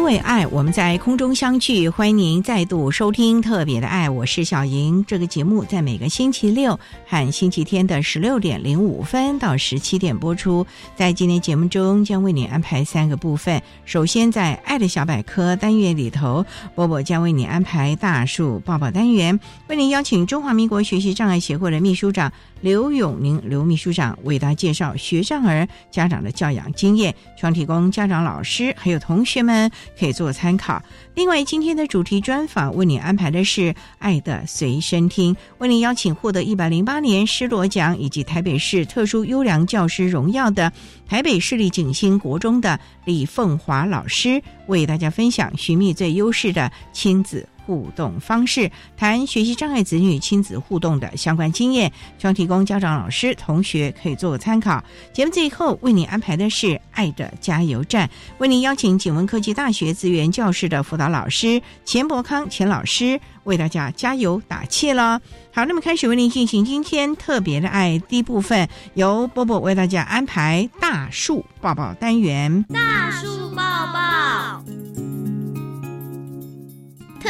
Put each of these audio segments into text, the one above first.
因为爱，我们在空中相聚，欢迎您再度收听特别的爱，我是小莹。这个节目在每个星期六和星期天的十六点零五分到十七点播出。在今天节目中，将为你安排三个部分。首先，在“爱的小百科”单元里头，波波将为你安排大树抱抱单元，为您邀请中华民国学习障碍协会的秘书长。刘永宁刘秘书长为大家介绍学障儿家长的教养经验，希望提供家长、老师还有同学们可以做参考。另外，今天的主题专访为你安排的是《爱的随身听》，为您邀请获得一百零八年施罗奖以及台北市特殊优良教师荣耀的台北市立景星国中的李凤华老师，为大家分享寻觅最优势的亲子。互动方式，谈学习障碍子女亲子互动的相关经验，希望提供家长、老师、同学可以做个参考。节目最后为您安排的是“爱的加油站”，为您邀请景文科技大学资源教室的辅导老师钱伯康钱老师为大家加油打气了。好，那么开始为您进行今天特别的爱第一部分，由波波为大家安排大树抱抱单元。大树抱抱。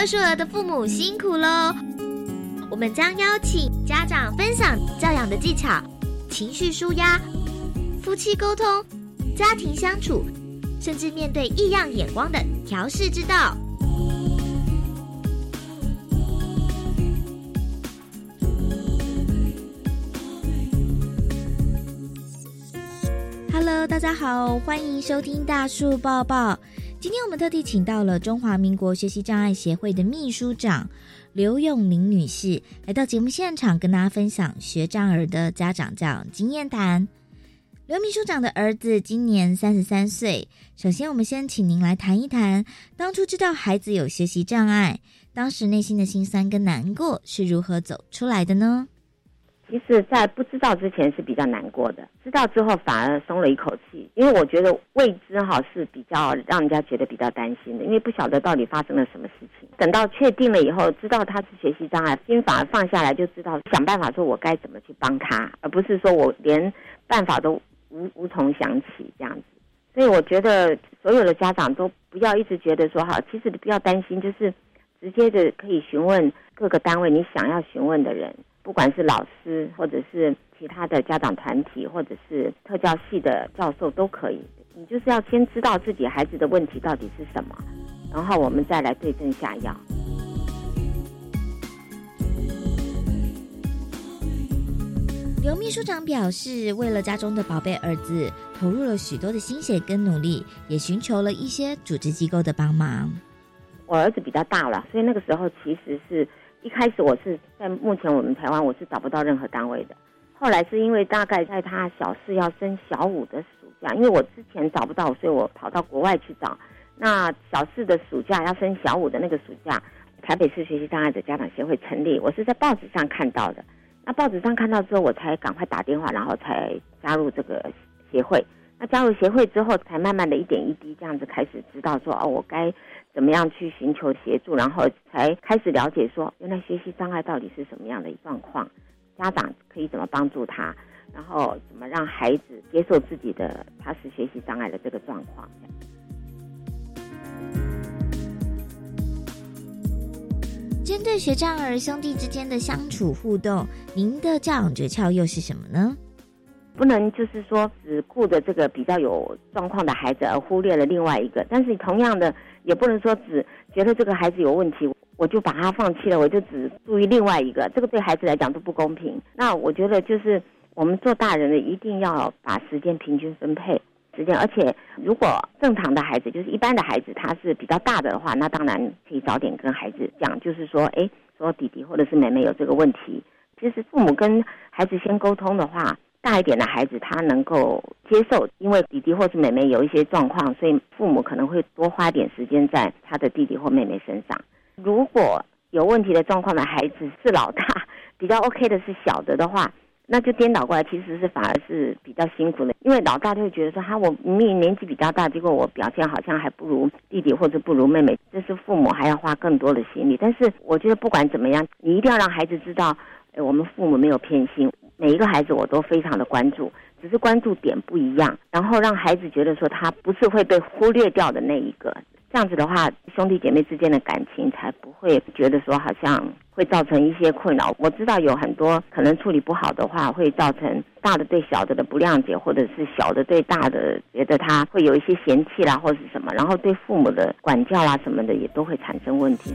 特殊儿的父母辛苦喽！我们将邀请家长分享教养的技巧、情绪舒压、夫妻沟通、家庭相处，甚至面对异样眼光的调试之道。Hello，大家好，欢迎收听大树抱抱。今天我们特地请到了中华民国学习障碍协会的秘书长刘永玲女士来到节目现场，跟大家分享学障儿的家长教养经验谈。刘秘书长的儿子今年三十三岁，首先我们先请您来谈一谈，当初知道孩子有学习障碍，当时内心的心酸跟难过是如何走出来的呢？其实，在不知道之前是比较难过的，知道之后反而松了一口气，因为我觉得未知哈是比较让人家觉得比较担心的，因为不晓得到底发生了什么事情。等到确定了以后，知道他是学习障碍，心反而放下来，就知道想办法说我该怎么去帮他，而不是说我连办法都无无从想起这样子。所以我觉得所有的家长都不要一直觉得说哈，其实不要担心，就是直接的可以询问各个单位你想要询问的人。不管是老师，或者是其他的家长团体，或者是特教系的教授都可以。你就是要先知道自己孩子的问题到底是什么，然后我们再来对症下药。刘秘书长表示，为了家中的宝贝儿子，投入了许多的心血跟努力，也寻求了一些组织机构的帮忙。我儿子比较大了，所以那个时候其实是。一开始我是在目前我们台湾我是找不到任何单位的，后来是因为大概在他小四要升小五的暑假，因为我之前找不到，所以我跑到国外去找。那小四的暑假要升小五的那个暑假，台北市学习障碍者家长协会成立，我是在报纸上看到的。那报纸上看到之后，我才赶快打电话，然后才加入这个协会。那加入协会之后，才慢慢的一点一滴这样子开始知道说哦，我该。怎么样去寻求协助，然后才开始了解说，原来学习障碍到底是什么样的状况，家长可以怎么帮助他？然后怎么让孩子接受自己的他是学习障碍的这个状况。针对学障儿兄弟之间的相处互动，您的教养诀窍又是什么呢？不能就是说只顾着这个比较有状况的孩子，而忽略了另外一个。但是同样的，也不能说只觉得这个孩子有问题，我就把他放弃了，我就只注意另外一个，这个对孩子来讲都不公平。那我觉得就是我们做大人的一定要把时间平均分配时间，而且如果正常的孩子，就是一般的孩子，他是比较大的话，那当然可以早点跟孩子讲，就是说，哎，说弟弟或者是妹妹有这个问题，其实父母跟孩子先沟通的话。大一点的孩子，他能够接受，因为弟弟或是妹妹有一些状况，所以父母可能会多花点时间在他的弟弟或妹妹身上。如果有问题的状况的孩子是老大，比较 OK 的是小的的话，那就颠倒过来，其实是反而是比较辛苦的，因为老大就会觉得说，哈，我明明年纪比较大，结果我表现好像还不如弟弟或者不如妹妹，这是父母还要花更多的心力。但是我觉得不管怎么样，你一定要让孩子知道，哎，我们父母没有偏心。每一个孩子我都非常的关注，只是关注点不一样，然后让孩子觉得说他不是会被忽略掉的那一个，这样子的话，兄弟姐妹之间的感情才不会觉得说好像会造成一些困扰。我知道有很多可能处理不好的话，会造成大的对小的的不谅解，或者是小的对大的觉得他会有一些嫌弃啦，或者是什么，然后对父母的管教啦什么的也都会产生问题。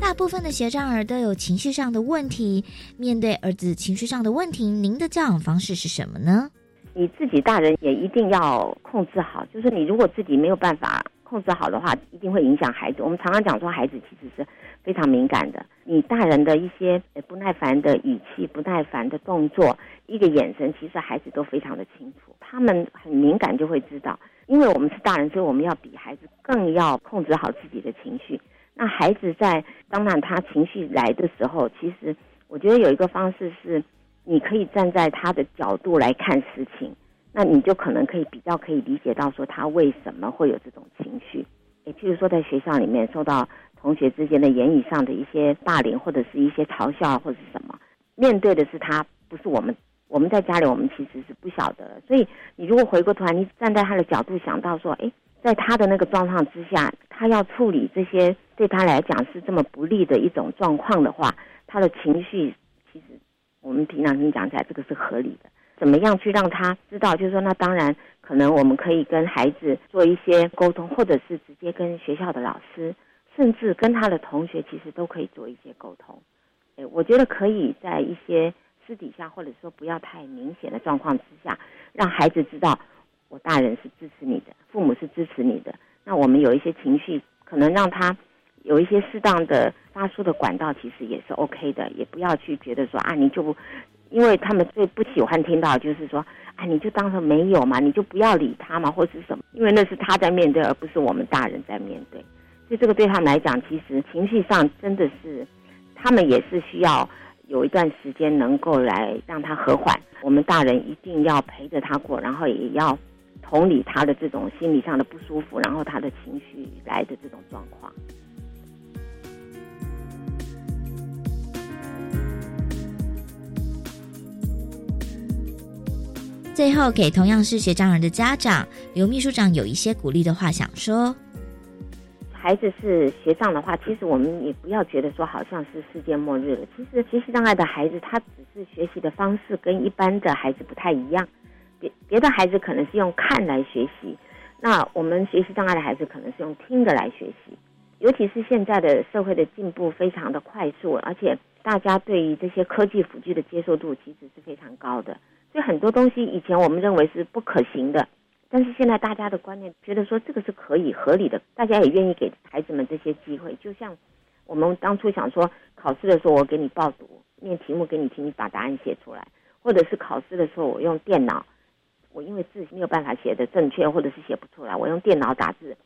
大部分的学障儿都有情绪上的问题，面对儿子情绪上的问题，您的教养方式是什么呢？你自己大人也一定要控制好，就是你如果自己没有办法控制好的话，一定会影响孩子。我们常常讲说，孩子其实是非常敏感的，你大人的一些不耐烦的语气、不耐烦的动作、一个眼神，其实孩子都非常的清楚，他们很敏感就会知道。因为我们是大人，所以我们要比孩子更要控制好自己的情绪。那孩子在当然他情绪来的时候，其实我觉得有一个方式是，你可以站在他的角度来看事情，那你就可能可以比较可以理解到说他为什么会有这种情绪。也譬如说在学校里面受到同学之间的言语上的一些霸凌或者是一些嘲笑或者是什么，面对的是他，不是我们。我们在家里我们其实是不晓得，所以你如果回过头来，你站在他的角度想到说，哎。在他的那个状况之下，他要处理这些对他来讲是这么不利的一种状况的话，他的情绪其实我们平常心讲起来，这个是合理的。怎么样去让他知道？就是说，那当然可能我们可以跟孩子做一些沟通，或者是直接跟学校的老师，甚至跟他的同学，其实都可以做一些沟通。哎，我觉得可以在一些私底下，或者说不要太明显的状况之下，让孩子知道。我大人是支持你的，父母是支持你的。那我们有一些情绪，可能让他有一些适当的发出的管道，其实也是 OK 的。也不要去觉得说啊，你就不，因为他们最不喜欢听到就是说，啊，你就当成没有嘛，你就不要理他嘛，或是什么？因为那是他在面对，而不是我们大人在面对。所以这个对他们来讲，其实情绪上真的是，他们也是需要有一段时间能够来让他和缓。我们大人一定要陪着他过，然后也要。同理他的这种心理上的不舒服，然后他的情绪来的这种状况。最后，给同样是学障儿的家长刘秘书长有一些鼓励的话想说：孩子是学障的话，其实我们也不要觉得说好像是世界末日了。其实学习障碍的孩子，他只是学习的方式跟一般的孩子不太一样。别别的孩子可能是用看来学习，那我们学习障碍的孩子可能是用听的来学习。尤其是现在的社会的进步非常的快速，而且大家对于这些科技辅具的接受度其实是非常高的。所以很多东西以前我们认为是不可行的，但是现在大家的观念觉得说这个是可以合理的，大家也愿意给孩子们这些机会。就像我们当初想说考试的时候，我给你报读，念题目给你听，你把答案写出来，或者是考试的时候我用电脑。我因为字没有办法写的正确，或者是写不出来，我用电脑打字。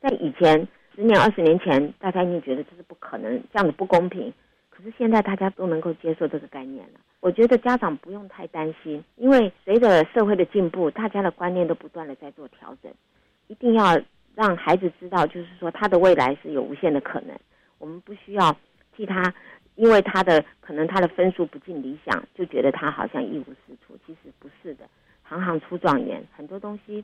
在以前十年、二十年前，大家一定觉得这是不可能，这样子不公平。可是现在大家都能够接受这个概念了。我觉得家长不用太担心，因为随着社会的进步，大家的观念都不断的在做调整。一定要让孩子知道，就是说他的未来是有无限的可能。我们不需要替他因为他的可能他的分数不尽理想，就觉得他好像一无是处。其实不是的，行行出状元，很多东西，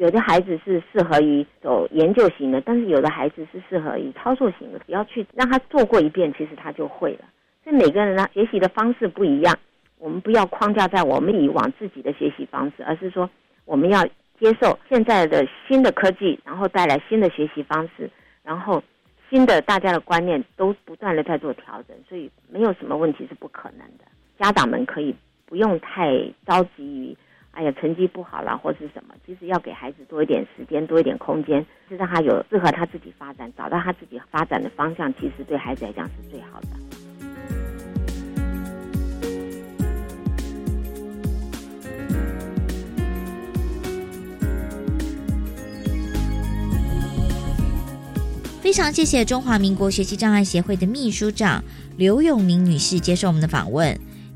有的孩子是适合于走研究型的，但是有的孩子是适合于操作型的。不要去让他做过一遍，其实他就会了。所以每个人呢，学习的方式不一样，我们不要框架在我们以往自己的学习方式，而是说我们要接受现在的新的科技，然后带来新的学习方式，然后。新的大家的观念都不断的在做调整，所以没有什么问题是不可能的。家长们可以不用太着急于，哎呀成绩不好了或是什么，其实要给孩子多一点时间，多一点空间，是让他有适合他自己发展，找到他自己发展的方向，其实对孩子来讲是最好的。非常谢谢中华民国学习障碍协会的秘书长刘永明女士接受我们的访问。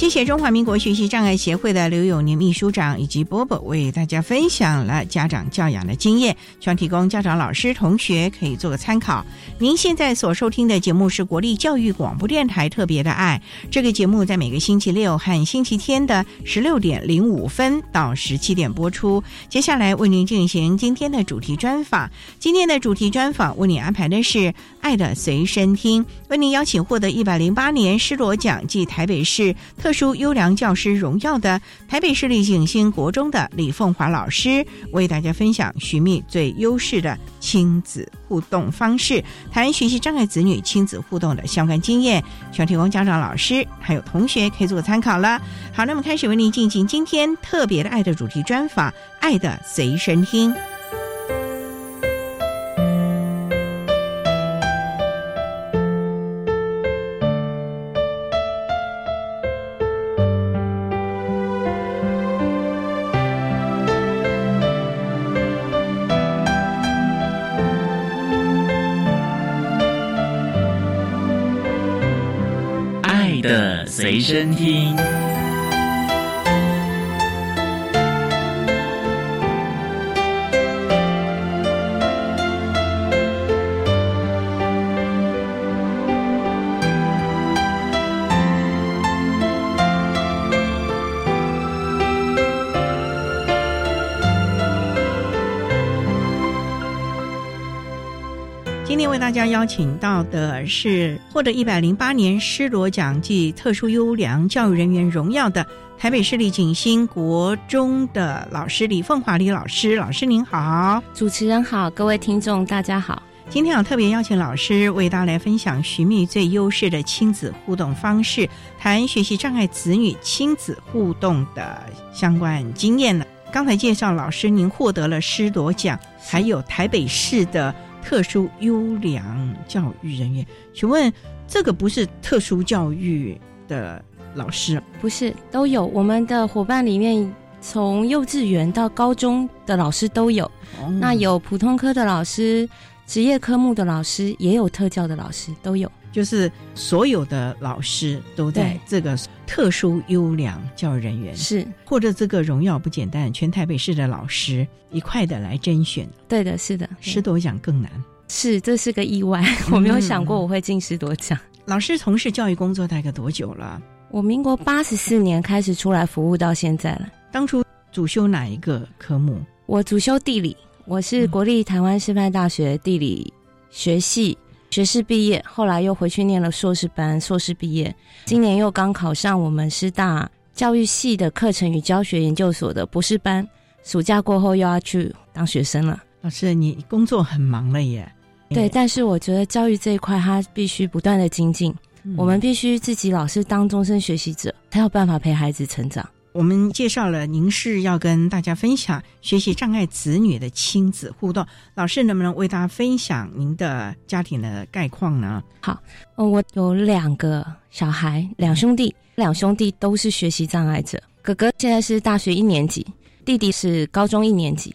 谢谢中华民国学习障碍协会的刘永宁秘书长以及波波为大家分享了家长教养的经验，希望提供家长、老师、同学可以做个参考。您现在所收听的节目是国立教育广播电台特别的爱，这个节目在每个星期六和星期天的十六点零五分到十七点播出。接下来为您进行今天的主题专访，今天的主题专访为您安排的是《爱的随身听》，为您邀请获得一百零八年施罗奖暨台北市特。特殊优良教师荣耀的台北市立景星国中的李凤华老师，为大家分享寻觅最优势的亲子互动方式，谈学习障碍子女亲子互动的相关经验，希望提供家长、老师还有同学可以做个参考了。好，那么开始为您进行今天特别的爱的主题专访，《爱的随身听》。身听。邀请到的是获得一百零八年施罗奖暨特殊优良教育人员荣耀的台北市立景星国中的老师李凤华李老师，老师您好，主持人好，各位听众大家好。今天要特别邀请老师为大家来分享寻觅最优势的亲子互动方式，谈学习障碍子女亲子互动的相关经验呢。刚才介绍老师您获得了施罗奖，还有台北市的。特殊优良教育人员，请问这个不是特殊教育的老师？不是，都有。我们的伙伴里面，从幼稚园到高中的老师都有。那有普通科的老师，职业科目的老师，也有特教的老师，都有。就是所有的老师都在这个特殊优良教育人员是获得这个荣耀不简单，全台北市的老师一块的来甄选。对的，是的，师铎奖更难。是，这是个意外，我没有想过我会进师铎奖。老师从事教育工作大概多久了？我民国八十四年开始出来服务到现在了。当初主修哪一个科目？我主修地理，我是国立台湾师范大学地理学系。学士毕业，后来又回去念了硕士班，硕士毕业，今年又刚考上我们师大教育系的课程与教学研究所的博士班，暑假过后又要去当学生了。老师，你工作很忙了耶？对，但是我觉得教育这一块，它必须不断的精进，我们必须自己老是当终身学习者，才有办法陪孩子成长。我们介绍了，您是要跟大家分享学习障碍子女的亲子互动。老师能不能为大家分享您的家庭的概况呢？好，我有两个小孩，两兄弟，两兄弟都是学习障碍者。哥哥现在是大学一年级，弟弟是高中一年级。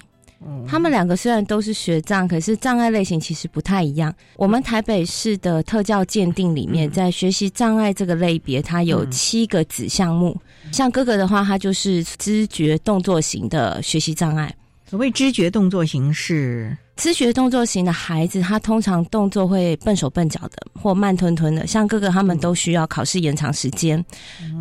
他们两个虽然都是学障，可是障碍类型其实不太一样。我们台北市的特教鉴定里面，在学习障碍这个类别，它有七个子项目。像哥哥的话，他就是知觉动作型的学习障碍。所谓知觉动作型是知觉动作型的孩子，他通常动作会笨手笨脚的，或慢吞吞的。像哥哥他们都需要考试延长时间。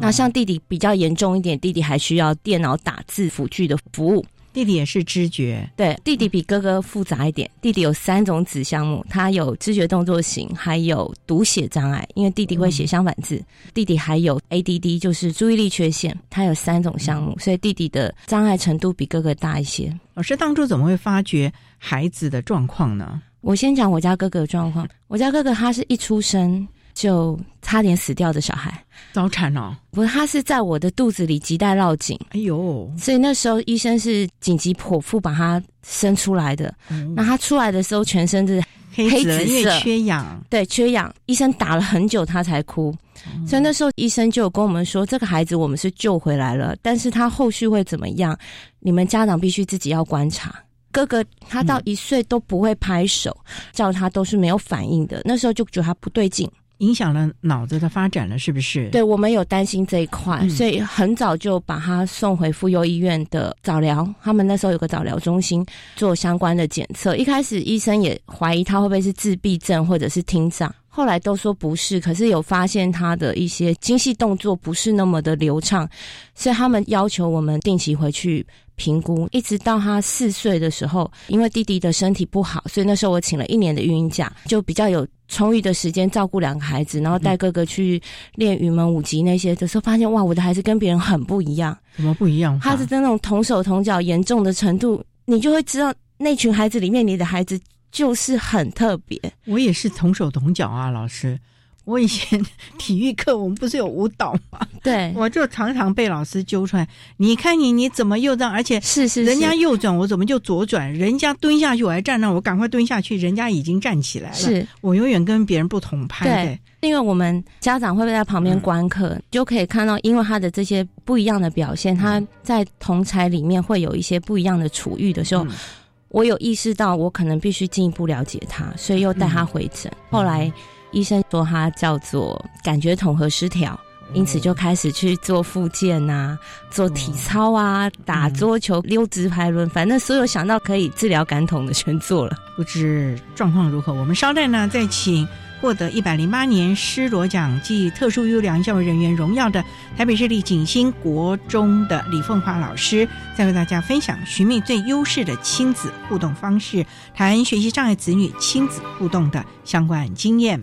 那像弟弟比较严重一点，弟弟还需要电脑打字辅具的服务。弟弟也是知觉，对，弟弟比哥哥复杂一点。弟弟有三种子项目，他有知觉动作型，还有读写障碍，因为弟弟会写相反字。弟弟还有 ADD，就是注意力缺陷，他有三种项目，所以弟弟的障碍程度比哥哥大一些。老师当初怎么会发觉孩子的状况呢？我先讲我家哥哥的状况。我家哥哥他是一出生。就差点死掉的小孩，早产哦！不是，他是在我的肚子里脐带绕颈，哎呦！所以那时候医生是紧急剖腹把他生出来的。那他出来的时候全身是黑紫色，缺氧，对，缺氧。医生打了很久他才哭，所以那时候医生就有跟我们说，这个孩子我们是救回来了，但是他后续会怎么样，你们家长必须自己要观察。哥哥他到一岁都不会拍手，叫他都是没有反应的，那时候就觉得他不对劲。影响了脑子的发展了，是不是？对，我们有担心这一块，所以很早就把他送回妇幼医院的早疗。他们那时候有个早疗中心做相关的检测。一开始医生也怀疑他会不会是自闭症或者是听障，后来都说不是。可是有发现他的一些精细动作不是那么的流畅，所以他们要求我们定期回去评估。一直到他四岁的时候，因为弟弟的身体不好，所以那时候我请了一年的孕假，就比较有。充裕的时间照顾两个孩子，然后带哥哥去练云门舞集那些的时候，发现哇，我的孩子跟别人很不一样。怎么不一样？他是那种同手同脚严重的程度，你就会知道那群孩子里面，你的孩子就是很特别。我也是同手同脚啊，老师。我以前 体育课，我们不是有舞蹈吗？对，我就常常被老师揪出来。你看你，你怎么又这样？而且是是，人家右转，我怎么就左转？人家蹲下去，我还站那，我赶快蹲下去。人家已经站起来了，是我永远跟别人不同派。对，因为我们家长会在旁边观课，就可以看到，因为他的这些不一样的表现，他在同才里面会有一些不一样的处遇的时候，我有意识到，我可能必须进一步了解他，所以又带他回诊。后来。医生说他叫做感觉统合失调，因此就开始去做复健啊，做体操啊，打桌球、溜直排轮，反正所有想到可以治疗感统的全做了。不知状况如何？我们稍待呢，再请获得一百零八年施罗奖暨特殊优良教育人员荣耀的台北市立景星国中的李凤华老师，再为大家分享寻觅最优势的亲子互动方式，谈学习障碍子女亲子互动的相关经验。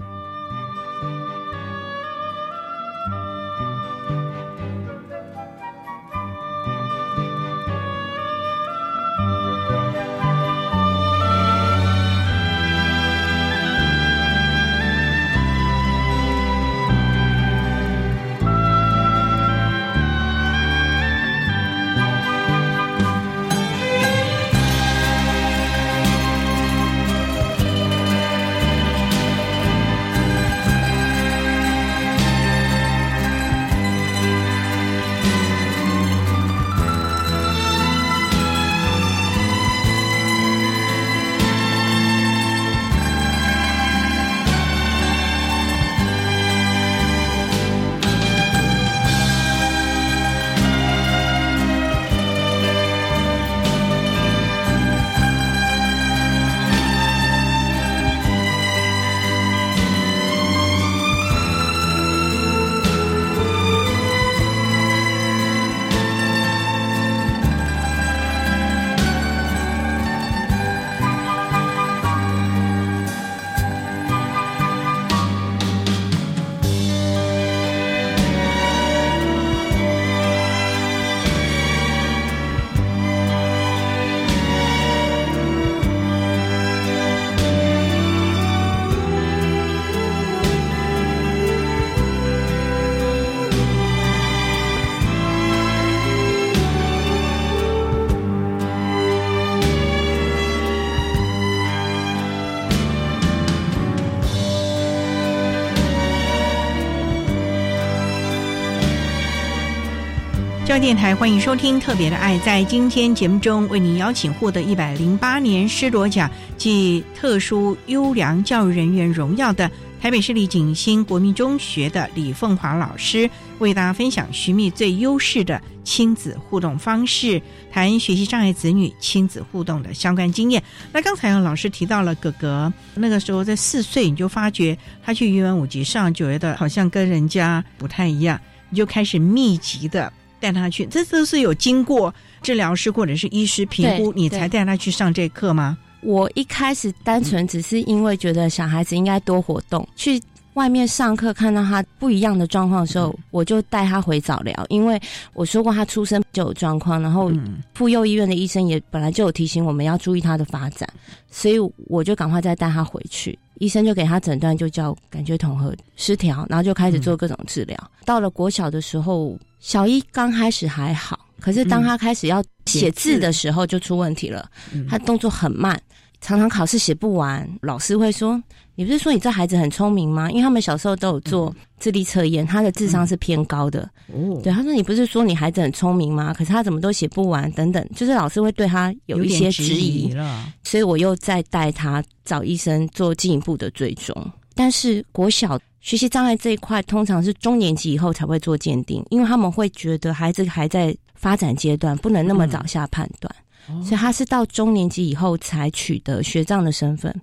教电台欢迎收听《特别的爱》。在今天节目中，为您邀请获得一百零八年施罗奖暨特殊优良教育人员荣耀的台北市立景星国民中学的李凤华老师，为大家分享寻觅最优势的亲子互动方式，谈学习障碍子女亲子互动的相关经验。那刚才老师提到了哥哥，那个时候在四岁，你就发觉他去语文五级上，觉得好像跟人家不太一样，你就开始密集的。带他去，这都是有经过治疗师或者是医师评估，你才带他去上这课吗？我一开始单纯只是因为觉得小孩子应该多活动，去外面上课看到他不一样的状况的时候，我就带他回早疗。因为我说过他出生就有状况，然后妇幼医院的医生也本来就有提醒我们要注意他的发展，所以我就赶快再带他回去。医生就给他诊断，就叫感觉统合失调，然后就开始做各种治疗。到了国小的时候。小一刚开始还好，可是当他开始要写字的时候就出问题了。他动作很慢，常常考试写不完。老师会说：“你不是说你这孩子很聪明吗？”因为他们小时候都有做智力测验，他的智商是偏高的。哦，对，他说：“你不是说你孩子很聪明吗？可是他怎么都写不完？等等，就是老师会对他有一些质疑了。所以我又再带他找医生做进一步的追踪。但是国小。学习障碍这一块，通常是中年级以后才会做鉴定，因为他们会觉得孩子还在发展阶段，不能那么早下判断，所以他是到中年级以后才取得学长的身份，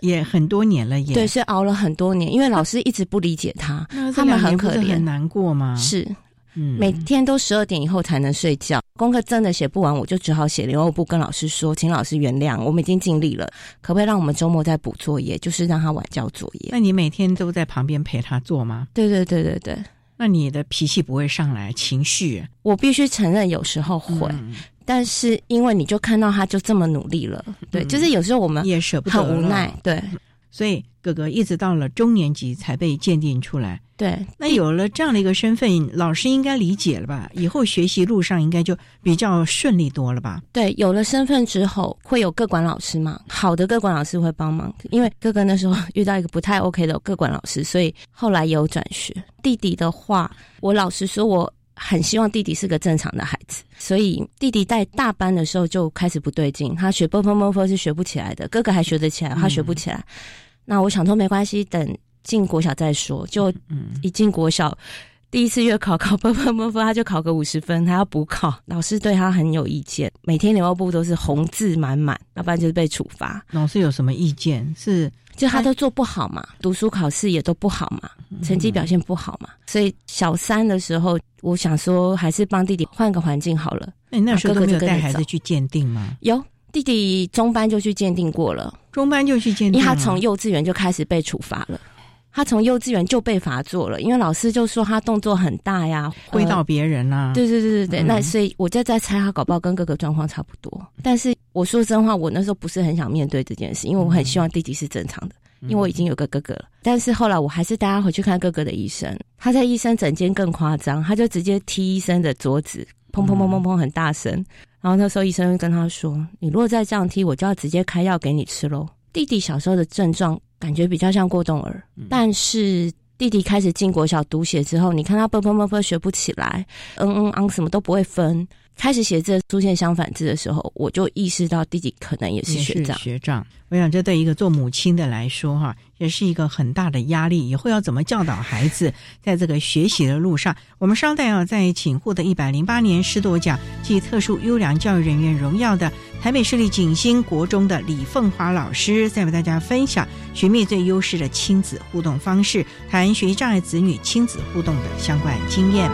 也很多年了，也对，是熬了很多年，因为老师一直不理解他，他们很可怜，很难过吗？是。每天都十二点以后才能睡觉，功课真的写不完，我就只好写联络簿跟老师说，请老师原谅，我们已经尽力了，可不可以让我们周末再补作业，就是让他晚交作业？那你每天都在旁边陪他做吗？对对对对对。那你的脾气不会上来，情绪？我必须承认，有时候会，但是因为你就看到他就这么努力了，对，就是有时候我们也舍不得，很无奈，对。所以哥哥一直到了中年级才被鉴定出来。对，那有了这样的一个身份，老师应该理解了吧？以后学习路上应该就比较顺利多了吧？对，有了身份之后，会有各管老师嘛？好的各管老师会帮忙，因为哥哥那时候遇到一个不太 OK 的各管老师，所以后来也有转学。弟弟的话，我老实说，我很希望弟弟是个正常的孩子，所以弟弟在大班的时候就开始不对劲，他学波波波波是学不起来的，哥哥还学得起来，他学不起来。那我想说没关系，等进国小再说。就一进国小，第一次月考考波波波波，他就考个五十分，他要补考。老师对他很有意见，每天联络部都是红字满满，要不然就是被处罚。老师有什么意见？是就他都做不好嘛，读书考试也都不好嘛，成绩表现不好嘛。所以小三的时候，我想说还是帮弟弟换个环境好了。那那时候没有带孩子去鉴定吗？有。弟弟中班就去鉴定过了，中班就去鉴定，因为他从幼稚园就开始被处罚了。他从幼稚园就被罚坐了，因为老师就说他动作很大呀，挥到别人啦。对对对对对，那所以我就在猜他搞不好跟哥哥状况差不多。但是我说真话，我那时候不是很想面对这件事，因为我很希望弟弟是正常的，因为我已经有个哥哥了。但是后来我还是带他回去看哥哥的医生，他在医生诊间更夸张，他就直接踢医生的桌子，砰砰砰砰砰很大声。然后那时候医生跟他说：“你如果再这样踢，我就要直接开药给你吃喽。”弟弟小时候的症状感觉比较像过动儿，但是弟弟开始进国小读写之后，你看他啵啵啵啵学不起来，嗯嗯嗯什么都不会分。开始写字出现相反字的时候，我就意识到弟弟可能也是学长。学长，我想这对一个做母亲的来说，哈，也是一个很大的压力。以后要怎么教导孩子，在这个学习的路上，我们稍待要在请获得一百零八年师铎奖暨特殊优良教育人员荣耀的台北市立景星国中的李凤华老师，再为大家分享寻觅最优势的亲子互动方式，谈学习障碍子女亲子互动的相关经验。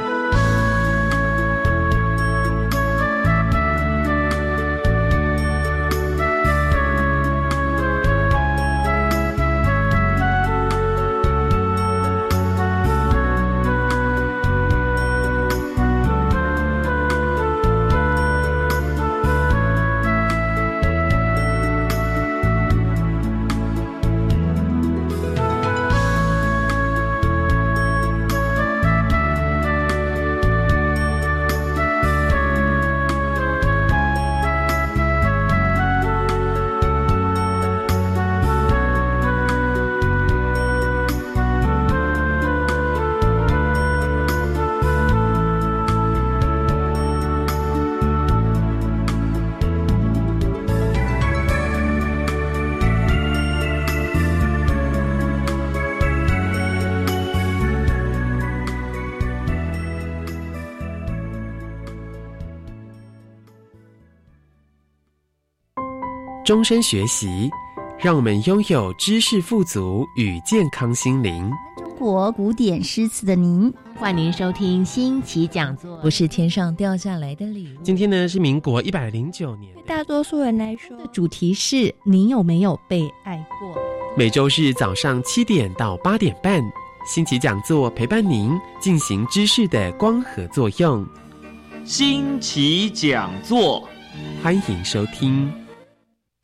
终身学习，让我们拥有知识富足与健康心灵。中国古典诗词的您，欢迎收听新奇讲座。不是天上掉下来的礼物。今天呢是民国一百零九年，对大多数人来说，主题是你有没有被爱过？每周日早上七点到八点半，新奇讲座陪伴您进行知识的光合作用。新奇讲座，欢迎收听。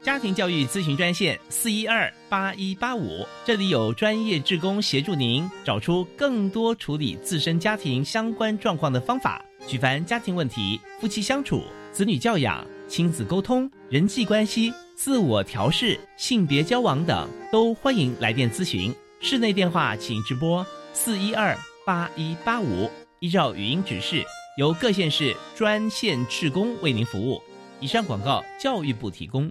家庭教育咨询专线四一二八一八五，这里有专业志工协助您找出更多处理自身家庭相关状况的方法。举凡家庭问题、夫妻相处、子女教养、亲子沟通、人际关系、自我调试、性别交往等，都欢迎来电咨询。室内电话请直拨四一二八一八五，依照语音指示，由各县市专线志工为您服务。以上广告，教育部提供。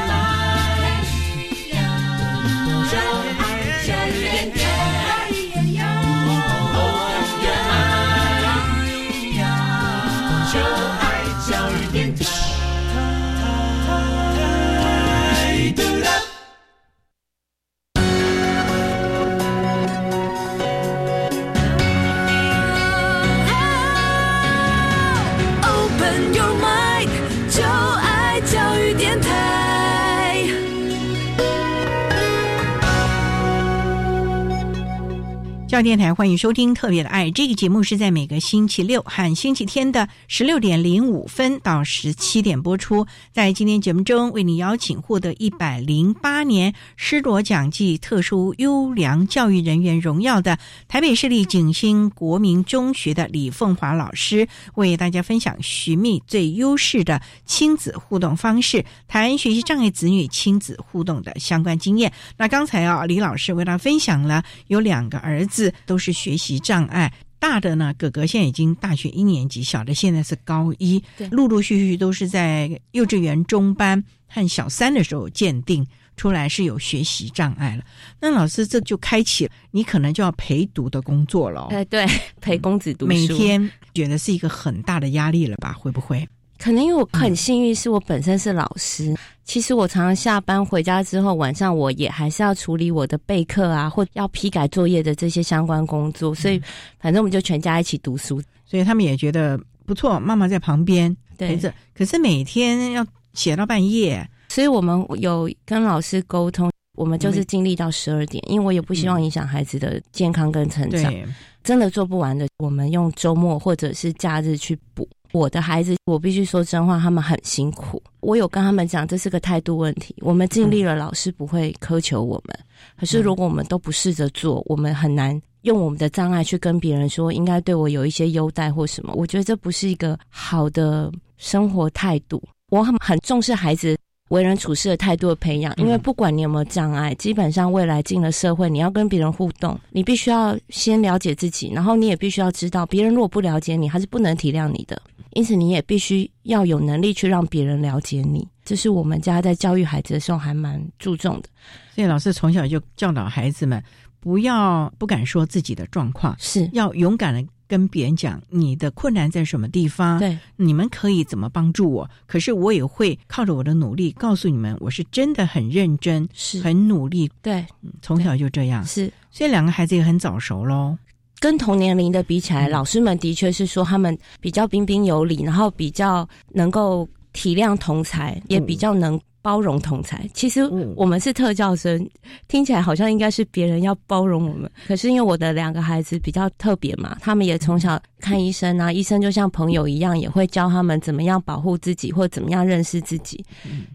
电台欢迎收听《特别的爱》这个节目，是在每个星期六和星期天的十六点零五分到十七点播出。在今天节目中，为你邀请获得一百零八年施罗奖暨特殊优良教育人员荣耀的台北市立景星国民中学的李凤华老师，为大家分享寻觅最优势的亲子互动方式，谈学习障碍子女亲子互动的相关经验。那刚才啊，李老师为大家分享了有两个儿子。都是学习障碍，大的呢，哥哥现在已经大学一年级，小的现在是高一，陆陆续续都是在幼稚园中班和小三的时候鉴定出来是有学习障碍了。那老师这就开启你可能就要陪读的工作了。哎，对，陪公子读书，每天觉得是一个很大的压力了吧？会不会？可能因为我很幸运，是我本身是老师。其实我常常下班回家之后，晚上我也还是要处理我的备课啊，或要批改作业的这些相关工作。所以，反正我们就全家一起读书。所以他们也觉得不错，妈妈在旁边陪着。可是每天要写到半夜，所以我们有跟老师沟通，我们就是尽力到十二点，因为我也不希望影响孩子的健康跟成长。真的做不完的，我们用周末或者是假日去补。我的孩子，我必须说真话，他们很辛苦。我有跟他们讲，这是个态度问题。我们尽力了，老师不会苛求我们。可是如果我们都不试着做，我们很难用我们的障碍去跟别人说，应该对我有一些优待或什么。我觉得这不是一个好的生活态度。我很很重视孩子为人处事的态度的培养，因为不管你有没有障碍，基本上未来进了社会，你要跟别人互动，你必须要先了解自己，然后你也必须要知道，别人如果不了解你，他是不能体谅你的。因此，你也必须要有能力去让别人了解你，这是我们家在教育孩子的时候还蛮注重的。所以，老师从小就教导孩子们，不要不敢说自己的状况，是要勇敢的跟别人讲你的困难在什么地方，对，你们可以怎么帮助我。可是，我也会靠着我的努力告诉你们，我是真的很认真，是很努力。对，从小就这样，是。所以，两个孩子也很早熟喽。跟同年龄的比起来，老师们的确是说他们比较彬彬有礼，然后比较能够体谅同才，也比较能包容同才。其实我们是特教生，听起来好像应该是别人要包容我们。可是因为我的两个孩子比较特别嘛，他们也从小看医生啊，医生就像朋友一样，也会教他们怎么样保护自己或怎么样认识自己。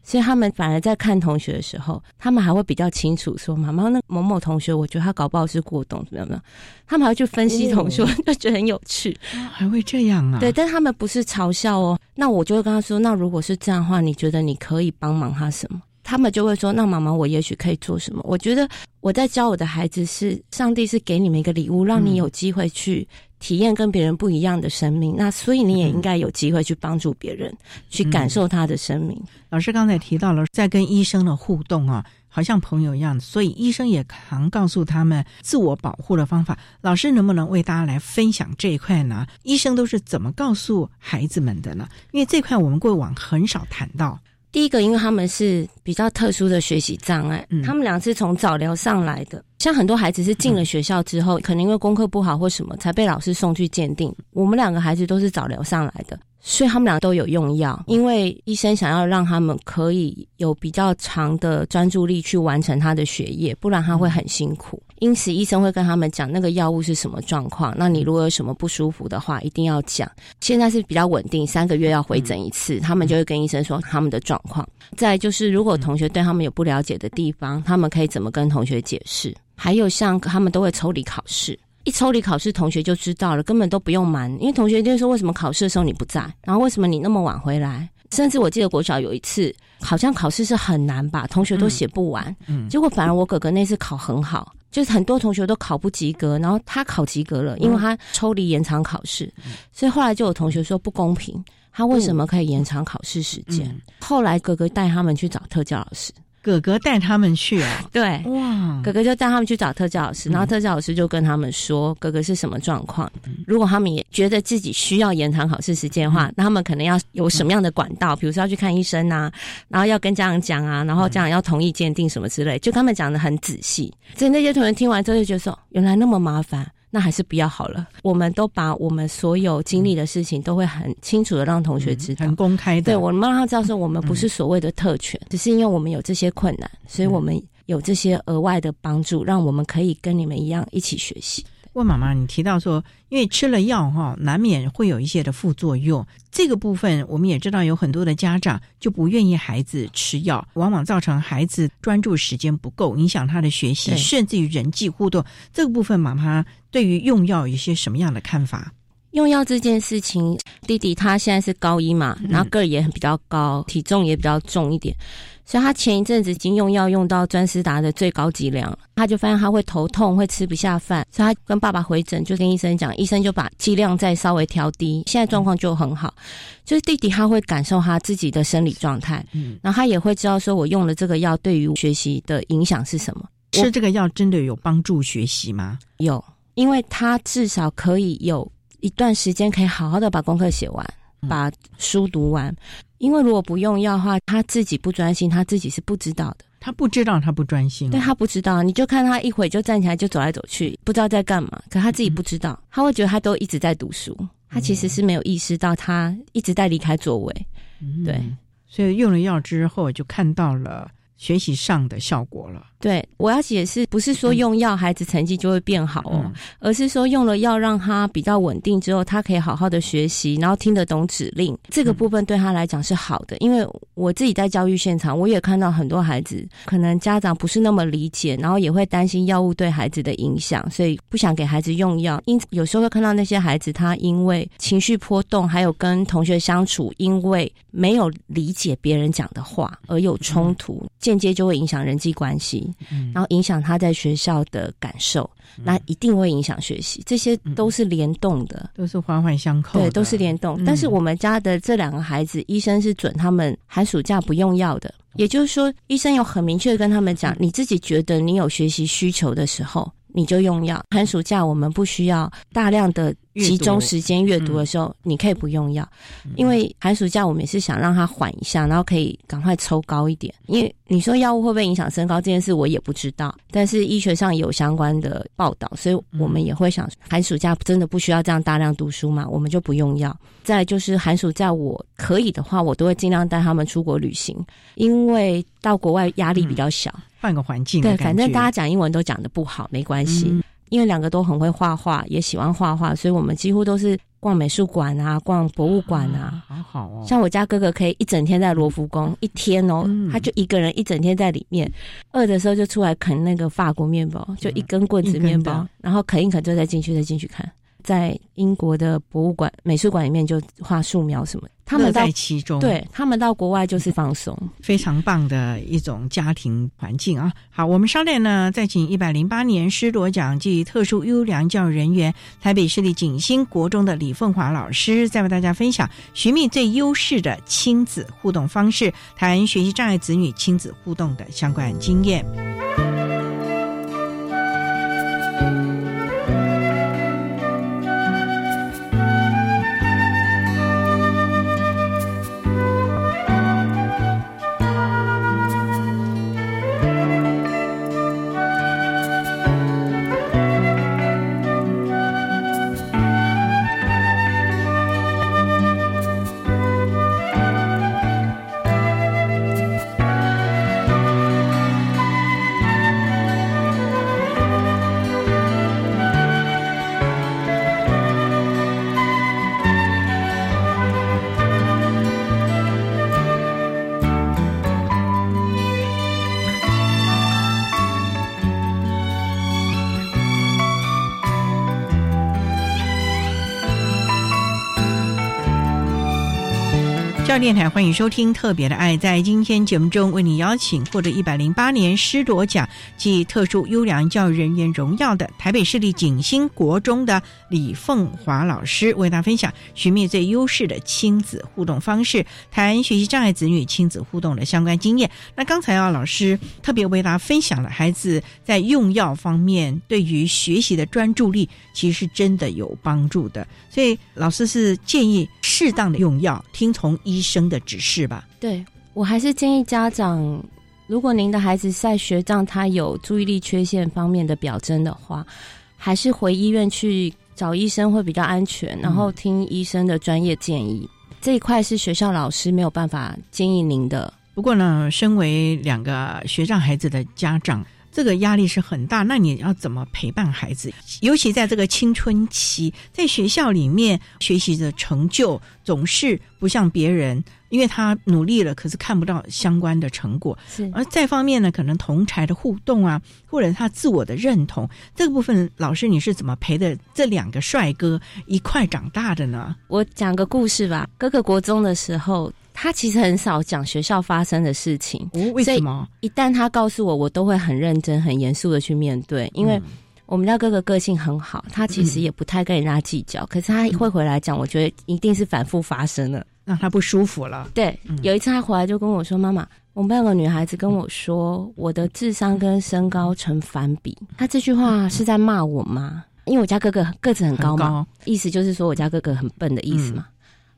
所以他们反而在看同学的时候，他们还会比较清楚说：“妈妈，那某某同学，我觉得他搞不好是过动，怎么样？”他们还会去分析同学，就觉得很有趣。还会这样啊？对，但他们不是嘲笑哦。那我就会跟他说：“那如果是这样的话，你觉得你可以帮忙他什么？”他们就会说：“那妈妈，我也许可以做什么？”我觉得我在教我的孩子是，上帝是给你们一个礼物，让你有机会去体验跟别人不一样的生命。那所以你也应该有机会去帮助别人，去感受他的生命。老师刚才提到了在跟医生的互动啊，好像朋友一样，所以医生也常告诉他们自我保护的方法。老师能不能为大家来分享这一块呢？医生都是怎么告诉孩子们的呢？因为这块我们过往很少谈到。第一个，因为他们是比较特殊的学习障碍，他们俩是从早疗上来的。像很多孩子是进了学校之后，可能因为功课不好或什么，才被老师送去鉴定。我们两个孩子都是早疗上来的。所以他们俩都有用药，因为医生想要让他们可以有比较长的专注力去完成他的学业，不然他会很辛苦。因此医生会跟他们讲那个药物是什么状况。那你如果有什么不舒服的话，一定要讲。现在是比较稳定，三个月要回诊一次，他们就会跟医生说他们的状况。再就是，如果同学对他们有不了解的地方，他们可以怎么跟同学解释？还有像他们都会抽离考试。一抽离考试，同学就知道了，根本都不用瞒，因为同学就说：“为什么考试的时候你不在？然后为什么你那么晚回来？”甚至我记得国小有一次，好像考试是很难吧，同学都写不完，嗯，结果反而我哥哥那次考很好，就是很多同学都考不及格，然后他考及格了，因为他抽离延长考试，所以后来就有同学说不公平，他为什么可以延长考试时间？后来哥哥带他们去找特教老师。哥哥带他们去啊？对，哇！哥哥就带他们去找特教老师，然后特教老师就跟他们说哥哥是什么状况。如果他们也觉得自己需要延长考试时间的话，那他们可能要有什么样的管道？比如说要去看医生啊，然后要跟家长讲啊，然后家长要同意鉴定什么之类。就他们讲的很仔细，所以那些同学听完之后就觉得说，原来那么麻烦。那还是不要好了。我们都把我们所有经历的事情都会很清楚的让同学知道，很公开的。对我们让他知道说，我们不是所谓的特权，只是因为我们有这些困难，所以我们有这些额外的帮助，让我们可以跟你们一样一起学习。问妈妈，你提到说，因为吃了药哈，难免会有一些的副作用。这个部分我们也知道，有很多的家长就不愿意孩子吃药，往往造成孩子专注时间不够，影响他的学习，甚至于人际互动。这个部分，妈妈对于用药有些什么样的看法？用药这件事情，弟弟他现在是高一嘛，然后个儿也很比较高，体重也比较重一点。所以他前一阵子已经用药用到专思达的最高剂量了，他就发现他会头痛，会吃不下饭，所以他跟爸爸回诊，就跟医生讲，医生就把剂量再稍微调低，现在状况就很好。就是弟弟他会感受他自己的生理状态，嗯，然后他也会知道说我用了这个药对于学习的影响是什么。吃这个药真的有帮助学习吗？有，因为他至少可以有一段时间可以好好的把功课写完，把书读完。因为如果不用药的话，他自己不专心，他自己是不知道的。他不知道他不专心，对他不知道。你就看他一会就站起来就走来走去，不知道在干嘛。可他自己不知道，他会觉得他都一直在读书，他其实是没有意识到他一直在离开座位。对，所以用了药之后就看到了学习上的效果了。对，我要解释，不是说用药孩子成绩就会变好哦，而是说用了药让他比较稳定之后，他可以好好的学习，然后听得懂指令，这个部分对他来讲是好的。因为我自己在教育现场，我也看到很多孩子，可能家长不是那么理解，然后也会担心药物对孩子的影响，所以不想给孩子用药。因有时候会看到那些孩子，他因为情绪波动，还有跟同学相处，因为没有理解别人讲的话而有冲突，间接就会影响人际关系。然后影响他在学校的感受，那一定会影响学习，这些都是联动的，都是环环相扣，对，都是联动。但是我们家的这两个孩子，医生是准他们寒暑假不用药的，也就是说，医生有很明确的跟他们讲，你自己觉得你有学习需求的时候。你就用药。寒暑假我们不需要大量的集中时间阅读的时候，你可以不用药，因为寒暑假我们也是想让他缓一下，然后可以赶快抽高一点。因为你说药物会不会影响身高这件事，我也不知道，但是医学上有相关的报道，所以我们也会想，寒暑假真的不需要这样大量读书嘛，我们就不用药。再就是寒暑假我可以的话，我都会尽量带他们出国旅行，因为到国外压力比较小，换个环境。对，反正大家讲英文都讲的不好，没关系，因为两个都很会画画，也喜欢画画，所以我们几乎都是逛美术馆啊，逛博物馆啊。好好哦，像我家哥哥可以一整天在罗浮宫，一天哦，他就一个人一整天在里面，饿的时候就出来啃那个法国面包，就一根棍子面包，然后啃一啃就再进去，再进去看。在英国的博物馆、美术馆里面就画素描什么，他们在其中，对他们到国外就是放松，非常棒的一种家庭环境啊！好，我们稍待呢，再请一百零八年施罗奖暨特殊优良教育人员台北市立景星国中的李凤华老师，再为大家分享寻觅最优势的亲子互动方式，谈学习障碍子女亲子互动的相关经验。电台欢迎收听《特别的爱》。在今天节目中，为你邀请获得一百零八年师铎奖及特殊优良教育人员荣耀的台北市立景星国中的李凤华老师，为大家分享寻觅最优势的亲子互动方式，谈学习障碍子女亲子互动的相关经验。那刚才啊，老师特别为大家分享了孩子在用药方面对于学习的专注力，其实是真的有帮助的。所以老师是建议适当的用药，听从医。生的指示吧。对我还是建议家长，如果您的孩子在学障他有注意力缺陷方面的表征的话，还是回医院去找医生会比较安全，然后听医生的专业建议。这一块是学校老师没有办法建议您的。不过呢，身为两个学障孩子的家长。这个压力是很大，那你要怎么陪伴孩子？尤其在这个青春期，在学校里面学习的成就总是不像别人，因为他努力了，可是看不到相关的成果。是，而再方面呢，可能同才的互动啊，或者他自我的认同这个部分，老师你是怎么陪的这两个帅哥一块长大的呢？我讲个故事吧。哥哥国中的时候。他其实很少讲学校发生的事情，为什么？一旦他告诉我，我都会很认真、很严肃的去面对。因为我们家哥哥个性很好，他其实也不太跟人家计较，可是他会回来讲，我觉得一定是反复发生了，让他不舒服了。对，有一次他回来就跟我说：“妈妈，我们班有个女孩子跟我说，我的智商跟身高成反比。”他这句话是在骂我吗？因为我家哥哥个子很高嘛，意思就是说我家哥哥很笨的意思嘛。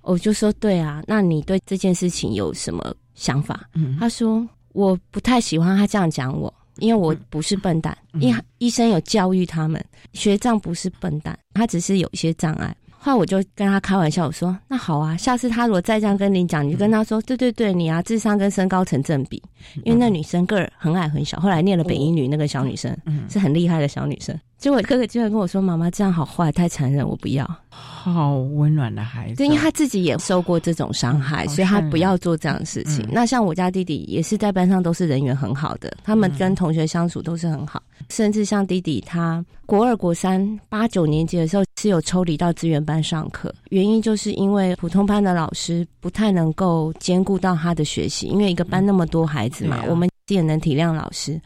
我就说对啊，那你对这件事情有什么想法？嗯他说我不太喜欢他这样讲我，因为我不是笨蛋，因为医生有教育他们，学障不是笨蛋，他只是有一些障碍。后来我就跟他开玩笑，我说那好啊，下次他如果再这样跟你讲，你就跟他说，对对对，你啊智商跟身高成正比，因为那女生个儿很矮很小，后来念了北英女那个小女生，是很厉害的小女生。结果哥哥居然跟我说：“妈妈这样好坏，太残忍，我不要。”好温暖的孩子，对因为他自己也受过这种伤害，所以他不要做这样的事情。那像我家弟弟也是在班上都是人缘很好的，他们跟同学相处都是很好，甚至像弟弟他国二、国三、八九年级的时候是有抽离到资源班上课，原因就是因为普通班的老师不太能够兼顾到他的学习，因为一个班那么多孩子嘛，我们。也能体谅老师，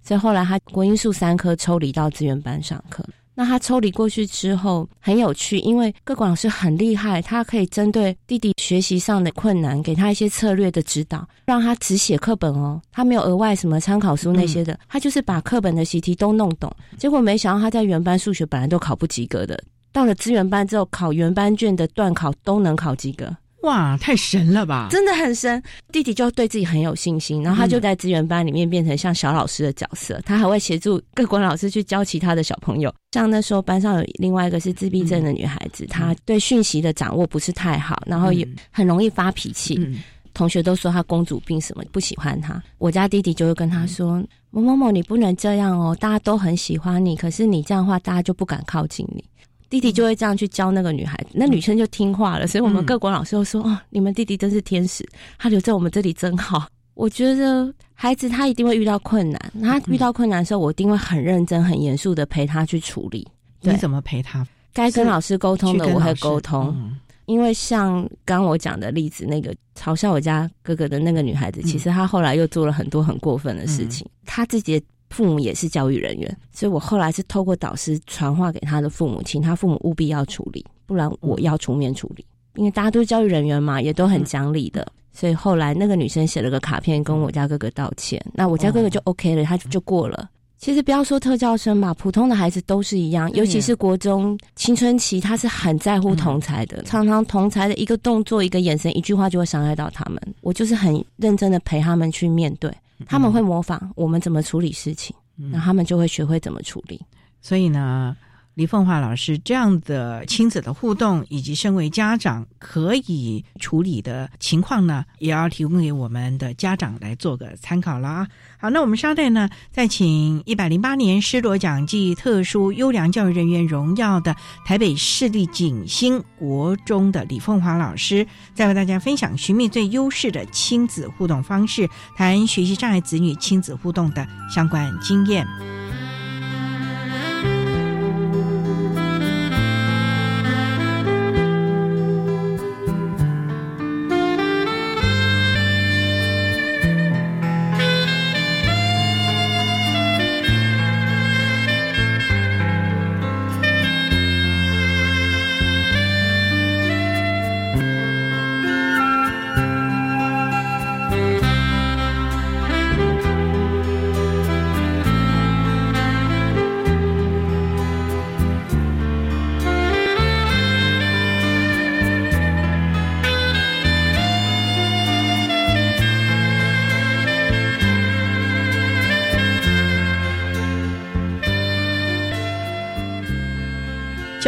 所以后来他国音数三科抽离到资源班上课。那他抽离过去之后很有趣，因为各管老师很厉害，他可以针对弟弟学习上的困难，给他一些策略的指导，让他只写课本哦，他没有额外什么参考书那些的，他就是把课本的习题都弄懂。结果没想到他在原班数学本来都考不及格的，到了资源班之后，考原班卷的段考都能考及格。哇，太神了吧！真的很神。弟弟就对自己很有信心，然后他就在资源班里面变成像小老师的角色，他还会协助各国老师去教其他的小朋友。像那时候班上有另外一个是自闭症的女孩子，她对讯息的掌握不是太好，然后也很容易发脾气。同学都说她公主病什么，不喜欢她。我家弟弟就会跟她说：“某某某，你不能这样哦，大家都很喜欢你，可是你这样的话，大家就不敢靠近你。”弟弟就会这样去教那个女孩子，那女生就听话了。所以，我们各国老师都说：“哦，你们弟弟真是天使，他留在我们这里真好。”我觉得孩子他一定会遇到困难，他遇到困难的时候，我一定会很认真、很严肃的陪他去处理。你怎么陪他？该跟老师沟通的我会沟通，因为像刚我讲的例子，那个嘲笑我家哥哥的那个女孩子，其实她后来又做了很多很过分的事情，她自己。父母也是教育人员，所以我后来是透过导师传话给他的父母，请他父母务必要处理，不然我要出面处理。因为大家都是教育人员嘛，也都很讲理的，所以后来那个女生写了个卡片跟我家哥哥道歉，那我家哥哥就 OK 了，他就过了。其实不要说特教生吧，普通的孩子都是一样，尤其是国中青春期，他是很在乎同才的，常常同才的一个动作、一个眼神、一句话就会伤害到他们。我就是很认真的陪他们去面对。他们会模仿我们怎么处理事情，那他们就会学会怎么处理。所以呢。李凤华老师这样的亲子的互动，以及身为家长可以处理的情况呢，也要提供给我们的家长来做个参考了啊。好，那我们稍待呢，再请一百零八年施罗奖暨特殊优良教育人员荣耀的台北市立景星国中的李凤华老师，再为大家分享寻觅最优势的亲子互动方式，谈学习障碍子女亲子互动的相关经验。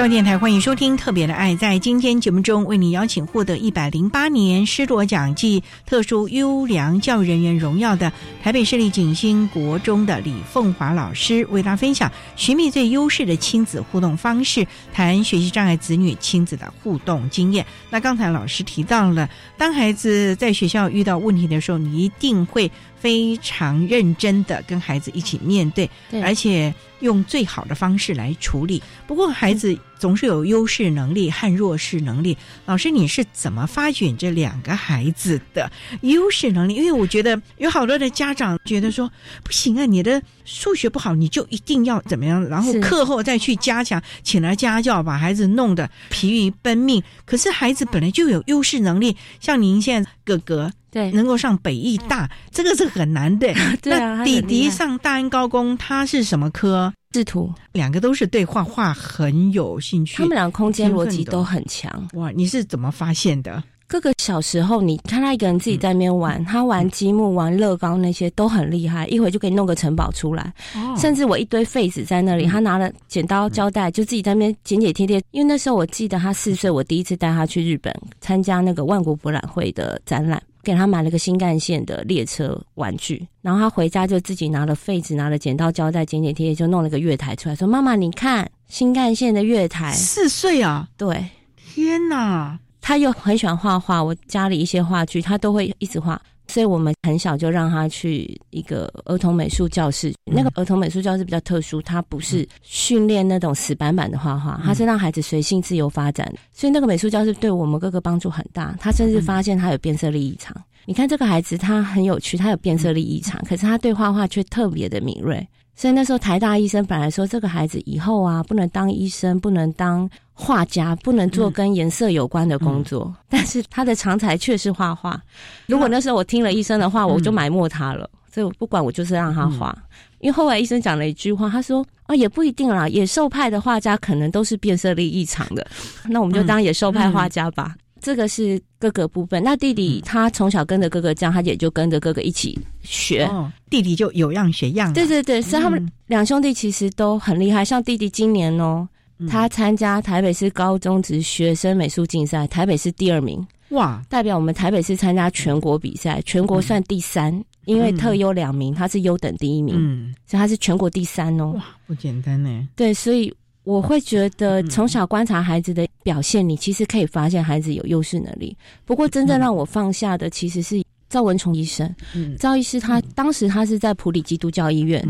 教育电台欢迎收听《特别的爱》。在今天节目中，为你邀请获得一百零八年施罗奖暨特殊优良教育人员荣耀的台北市立景星国中的李凤华老师，为大家分享寻觅最优势的亲子互动方式，谈学习障碍子女亲子的互动经验。那刚才老师提到了，当孩子在学校遇到问题的时候，你一定会非常认真的跟孩子一起面对，而且。用最好的方式来处理。不过，孩子总是有优势能力和弱势能力。老师，你是怎么发掘这两个孩子的优势能力？因为我觉得有好多的家长觉得说，不行啊，你的数学不好，你就一定要怎么样，然后课后再去加强，请来家教，把孩子弄得疲于奔命。可是孩子本来就有优势能力，像您现在哥哥。对，能够上北艺大，这个是很难的。对啊，弟弟上大安高工，他是什么科？制图。两个都是对画画很有兴趣，他们俩空间逻辑都很强。哇，你是怎么发现的？哥哥小时候，你看他一个人自己在那边玩，他玩积木、玩乐高那些都很厉害，一会就可以弄个城堡出来。甚至我一堆废纸在那里，他拿了剪刀、胶带，就自己在那边剪剪贴贴。因为那时候我记得他四岁，我第一次带他去日本参加那个万国博览会的展览。给他买了个新干线的列车玩具，然后他回家就自己拿了废纸、拿了剪刀、胶带，剪剪贴贴，就弄了个月台出来，说：“妈妈，你看新干线的月台。”四岁啊？对，天哪！他又很喜欢画画，我家里一些画具他都会一直画。所以我们很小就让他去一个儿童美术教室。那个儿童美术教室比较特殊，它不是训练那种死板板的画画，它是让孩子随性自由发展。所以那个美术教室对我们哥哥帮助很大。他甚至发现他有变色力异常。你看这个孩子，他很有趣，他有变色力异常，可是他对画画却特别的敏锐。所以那时候台大医生本来说这个孩子以后啊不能当医生，不能当画家，不能做跟颜色有关的工作。但是他的长才却是画画。如果那时候我听了医生的话，我就埋没他了。所以我不管，我就是让他画。因为后来医生讲了一句话，他说：“啊，也不一定啦，野兽派的画家可能都是变色力异常的。那我们就当野兽派画家吧。”这个是哥哥部分。那弟弟他从小跟着哥哥这样，他也就跟着哥哥一起学。弟弟就有样学样。对对对，所以他们两兄弟其实都很厉害。像弟弟今年哦，他参加台北市高中职学生美术竞赛，台北市第二名。哇！代表我们台北市参加全国比赛，全国算第三，因为特优两名，他是优等第一名，嗯所以他是全国第三哦。哇，不简单呢。对，所以。我会觉得从小观察孩子的表现，你其实可以发现孩子有优势能力。不过，真正让我放下的其实是赵文崇医生。赵医师他当时他是在普里基督教医院。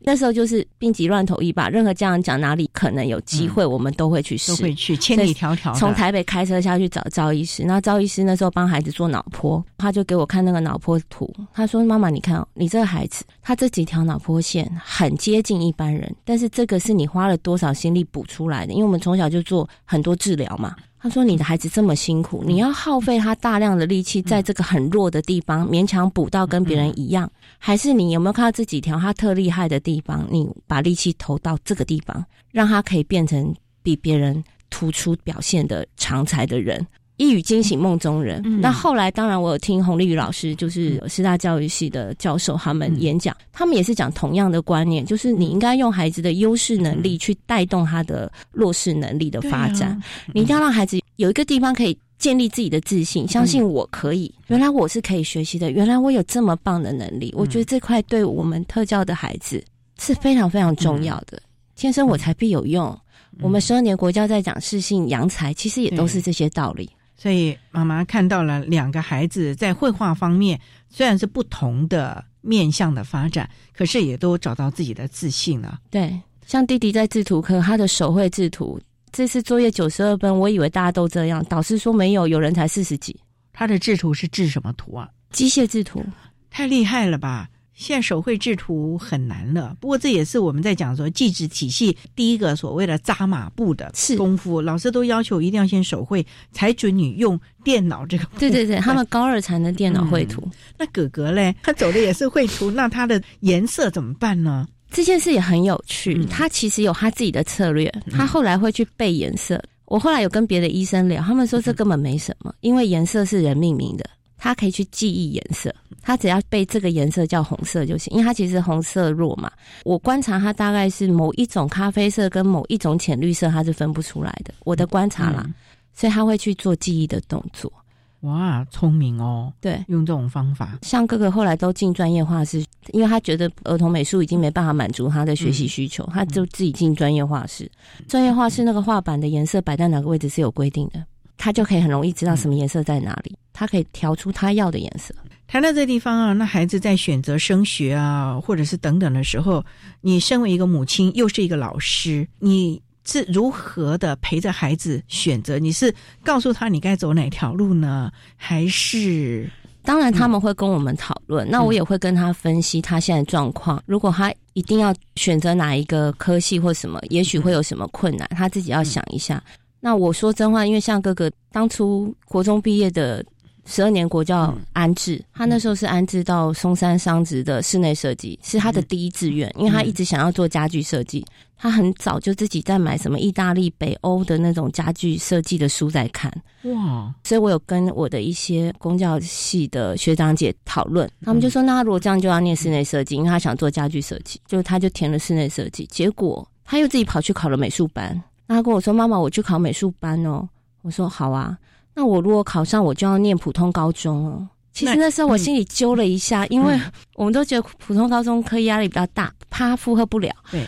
那时候就是病急乱投医吧，任何家长讲哪里可能有机会，我们都会去试，都会去千里迢迢从台北开车下去找赵医师。那赵医师那时候帮孩子做脑波，他就给我看那个脑波图，他说：“妈妈，你看，你这个孩子，他这几条脑波线很接近一般人，但是这个是你花了多少心力补出来的？因为我们从小就做很多治疗嘛。”他说：“你的孩子这么辛苦，你要耗费他大量的力气，在这个很弱的地方勉强补到跟别人一样，还是你有没有看到这几条他特厉害的地方？你把力气投到这个地方，让他可以变成比别人突出表现的长才的人。”一语惊醒梦中人。那后来，当然我有听洪丽宇老师，就是师大教育系的教授，他们演讲，他们也是讲同样的观念，就是你应该用孩子的优势能力去带动他的弱势能力的发展。你一定要让孩子有一个地方可以建立自己的自信，相信我可以，原来我是可以学习的，原来我有这么棒的能力。我觉得这块对我们特教的孩子是非常非常重要的。天生我材必有用。我们十二年国教在讲适性扬才，其实也都是这些道理。所以妈妈看到了两个孩子在绘画方面虽然是不同的面向的发展，可是也都找到自己的自信了。对，像弟弟在制图课，他的手绘制图，这次作业九十二分，我以为大家都这样，导师说没有，有人才四十几。他的制图是制什么图啊？机械制图，太厉害了吧！现在手绘制图很难了，不过这也是我们在讲说技职体系第一个所谓的扎马步的功夫，老师都要求一定要先手绘，才准你用电脑这个。对对对，他们高二才能电脑绘图。那哥哥嘞，他走的也是绘图，那他的颜色怎么办呢？这件事也很有趣，他其实有他自己的策略，他后来会去背颜色。我后来有跟别的医生聊，他们说这根本没什么，因为颜色是人命名的。他可以去记忆颜色，他只要背这个颜色叫红色就行，因为它其实红色弱嘛。我观察他大概是某一种咖啡色跟某一种浅绿色，他是分不出来的。我的观察啦，所以他会去做记忆的动作。哇，聪明哦！对，用这种方法。像哥哥后来都进专业画室，因为他觉得儿童美术已经没办法满足他的学习需求，他就自己进专业画室。专业画室那个画板的颜色摆在哪个位置是有规定的。他就可以很容易知道什么颜色在哪里，他可以调出他要的颜色。谈到这地方啊，那孩子在选择升学啊，或者是等等的时候，你身为一个母亲，又是一个老师，你是如何的陪着孩子选择？你是告诉他你该走哪条路呢？还是当然他们会跟我们讨论，那我也会跟他分析他现在状况。如果他一定要选择哪一个科系或什么，也许会有什么困难，他自己要想一下。那我说真话，因为像哥哥当初国中毕业的十二年国教安置，他那时候是安置到松山商职的室内设计，是他的第一志愿，因为他一直想要做家具设计，他很早就自己在买什么意大利、北欧的那种家具设计的书在看。哇！所以我有跟我的一些公教系的学长姐讨论，他们就说，那如果这样就要念室内设计，因为他想做家具设计，就他就填了室内设计，结果他又自己跑去考了美术班。那他跟我说：“妈妈，我去考美术班哦。”我说：“好啊。”那我如果考上，我就要念普通高中哦。其实那时候我心里揪了一下，因为我们都觉得普通高中课业压力比较大，怕负荷不了。对。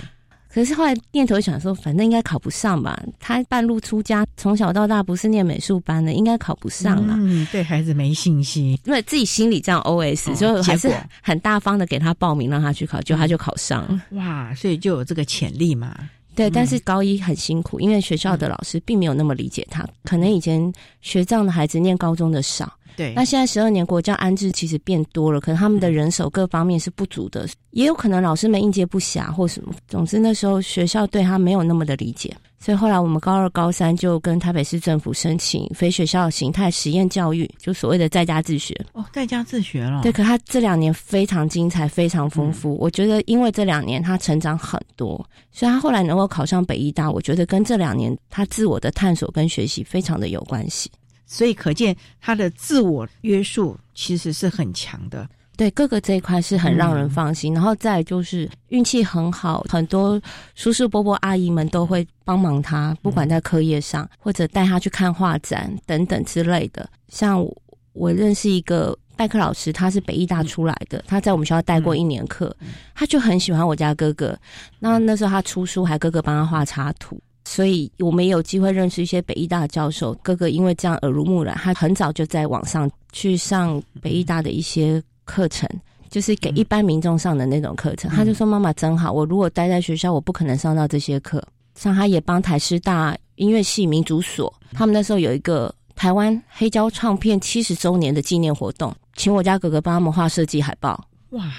可是后来念头想说，反正应该考不上吧。他半路出家，从小到大不是念美术班的，应该考不上了。嗯，对孩子没信心，因为自己心里这样 OS，就还是很大方的给他报名，让他去考，就他就考上了。哇，所以就有这个潜力嘛。对，但是高一很辛苦，因为学校的老师并没有那么理解他。可能以前学这样的孩子念高中的少，对，那现在十二年国教安置其实变多了，可能他们的人手各方面是不足的，也有可能老师们应接不暇或什么。总之那时候学校对他没有那么的理解，所以后来我们高二、高三就跟台北市政府申请非学校形态实验教育，就所谓的在家自学。哦，在家自学了。对，可他这两年非常精彩，非常丰富。我觉得因为这两年他成长很多，所以他后来能够考上北医大，我觉得跟这两年他自我的探索跟学习非常的有关系。所以可见他的自我约束其实是很强的。对，哥哥这一块是很让人放心。然后再就是运气很好，很多叔叔伯伯阿姨们都会帮忙他，不管在课业上或者带他去看画展等等之类的。像我认识一个代课老师，他是北艺大出来的，他在我们学校带过一年课，他就很喜欢我家哥哥。那那时候他出书，还哥哥帮他画插图。所以我们也有机会认识一些北医大的教授哥哥，因为这样耳濡目染，他很早就在网上去上北医大的一些课程，就是给一般民众上的那种课程。他就说：“妈妈真好，我如果待在学校，我不可能上到这些课。”像他也帮台师大音乐系民族所，他们那时候有一个台湾黑胶唱片七十周年的纪念活动，请我家哥哥帮他们画设计海报。哇！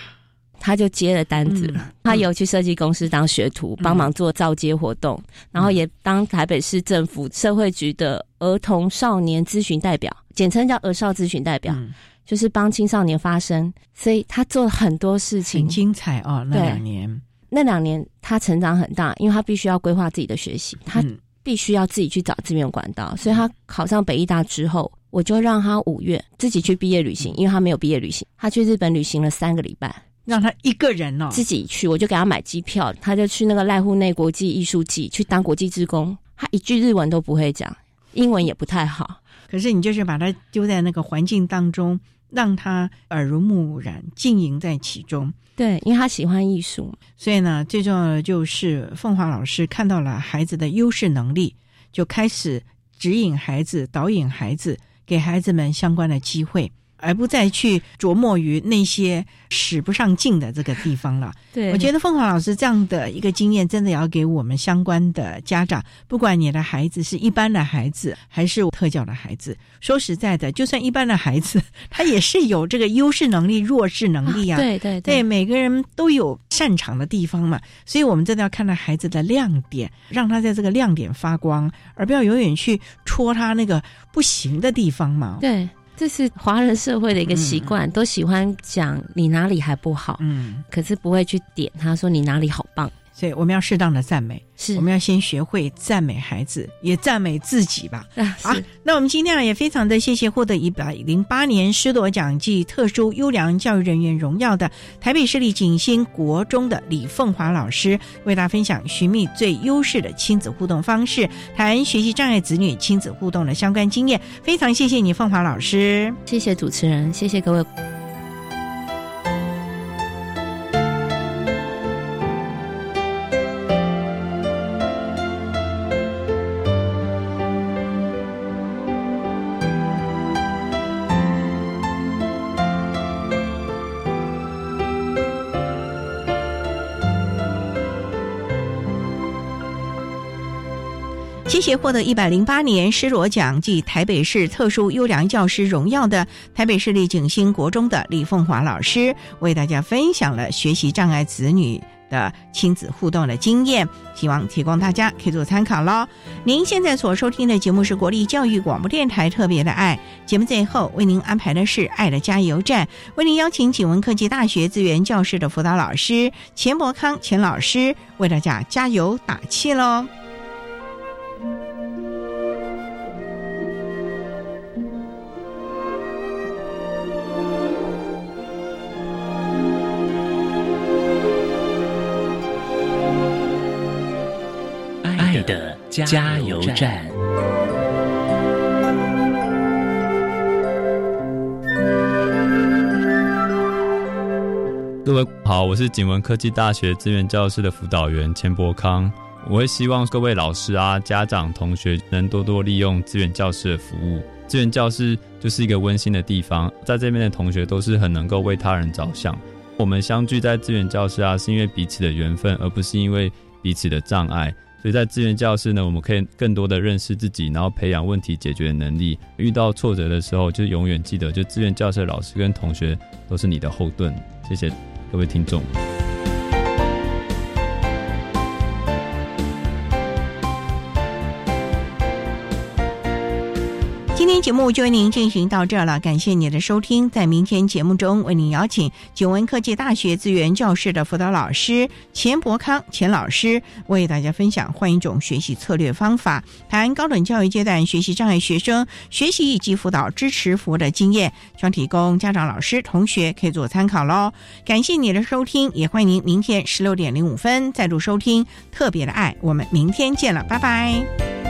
他就接了单子，他有去设计公司当学徒，帮忙做造街活动，然后也当台北市政府社会局的儿童少年咨询代表，简称叫儿少咨询代表，就是帮青少年发声。所以他做了很多事情，很精彩哦。那两年，那两年他成长很大，因为他必须要规划自己的学习，他必须要自己去找资源管道。所以他考上北艺大之后，我就让他五月自己去毕业旅行，因为他没有毕业旅行，他去日本旅行了三个礼拜。让他一个人哦，自己去，我就给他买机票，他就去那个濑户内国际艺术季去当国际职工。他一句日文都不会讲，英文也不太好。可是你就是把他丢在那个环境当中，让他耳濡目染，浸淫在其中。对，因为他喜欢艺术，所以呢，最重要的就是凤华老师看到了孩子的优势能力，就开始指引孩子、导引孩子，给孩子们相关的机会。而不再去琢磨于那些使不上劲的这个地方了。对，我觉得凤凰老师这样的一个经验，真的要给我们相关的家长，不管你的孩子是一般的孩子还是特教的孩子，说实在的，就算一般的孩子，他也是有这个优势能力、弱势能力啊。对对对，每个人都有擅长的地方嘛，所以我们真的要看到孩子的亮点，让他在这个亮点发光，而不要永远去戳他那个不行的地方嘛。对。这是华人社会的一个习惯，都喜欢讲你哪里还不好，嗯，可是不会去点他说你哪里好棒。所以我们要适当的赞美，是我们要先学会赞美孩子，也赞美自己吧。啊，那我们今天啊也非常的谢谢获得一百零八年师铎奖暨特殊优良教育人员荣耀的台北市立景星国中的李凤华老师，为大家分享寻觅最优势的亲子互动方式，谈学习障碍子女亲子互动的相关经验。非常谢谢你，凤华老师，谢谢主持人，谢谢各位。获得一百零八年施罗奖暨台北市特殊优良教师荣耀的台北市立景星国中的李凤华老师，为大家分享了学习障碍子女的亲子互动的经验，希望提供大家可以做参考喽。您现在所收听的节目是国立教育广播电台特别的爱节目，最后为您安排的是爱的加油站，为您邀请景文科技大学资源教室的辅导老师钱伯康钱老师为大家加油打气喽。爱的加油站。各位好，我是景文科技大学资源教室的辅导员钱伯康。我会希望各位老师啊、家长、同学能多多利用资源教室的服务。资源教室就是一个温馨的地方，在这边的同学都是很能够为他人着想。我们相聚在资源教室啊，是因为彼此的缘分，而不是因为彼此的障碍。所以在志愿教室呢，我们可以更多的认识自己，然后培养问题解决的能力。遇到挫折的时候，就永远记得，就志愿教室老师跟同学都是你的后盾。谢谢各位听众。节目就为您进行到这儿了，感谢您的收听。在明天节目中，为您邀请九文科技大学资源教室的辅导老师钱伯康钱老师，为大家分享换一种学习策略方法，谈高等教育阶段学习障碍学生学习以及辅导支持服务的经验，希望提供家长、老师、同学可以做参考喽。感谢你的收听，也欢迎您明天十六点零五分再度收听特别的爱。我们明天见了，拜拜。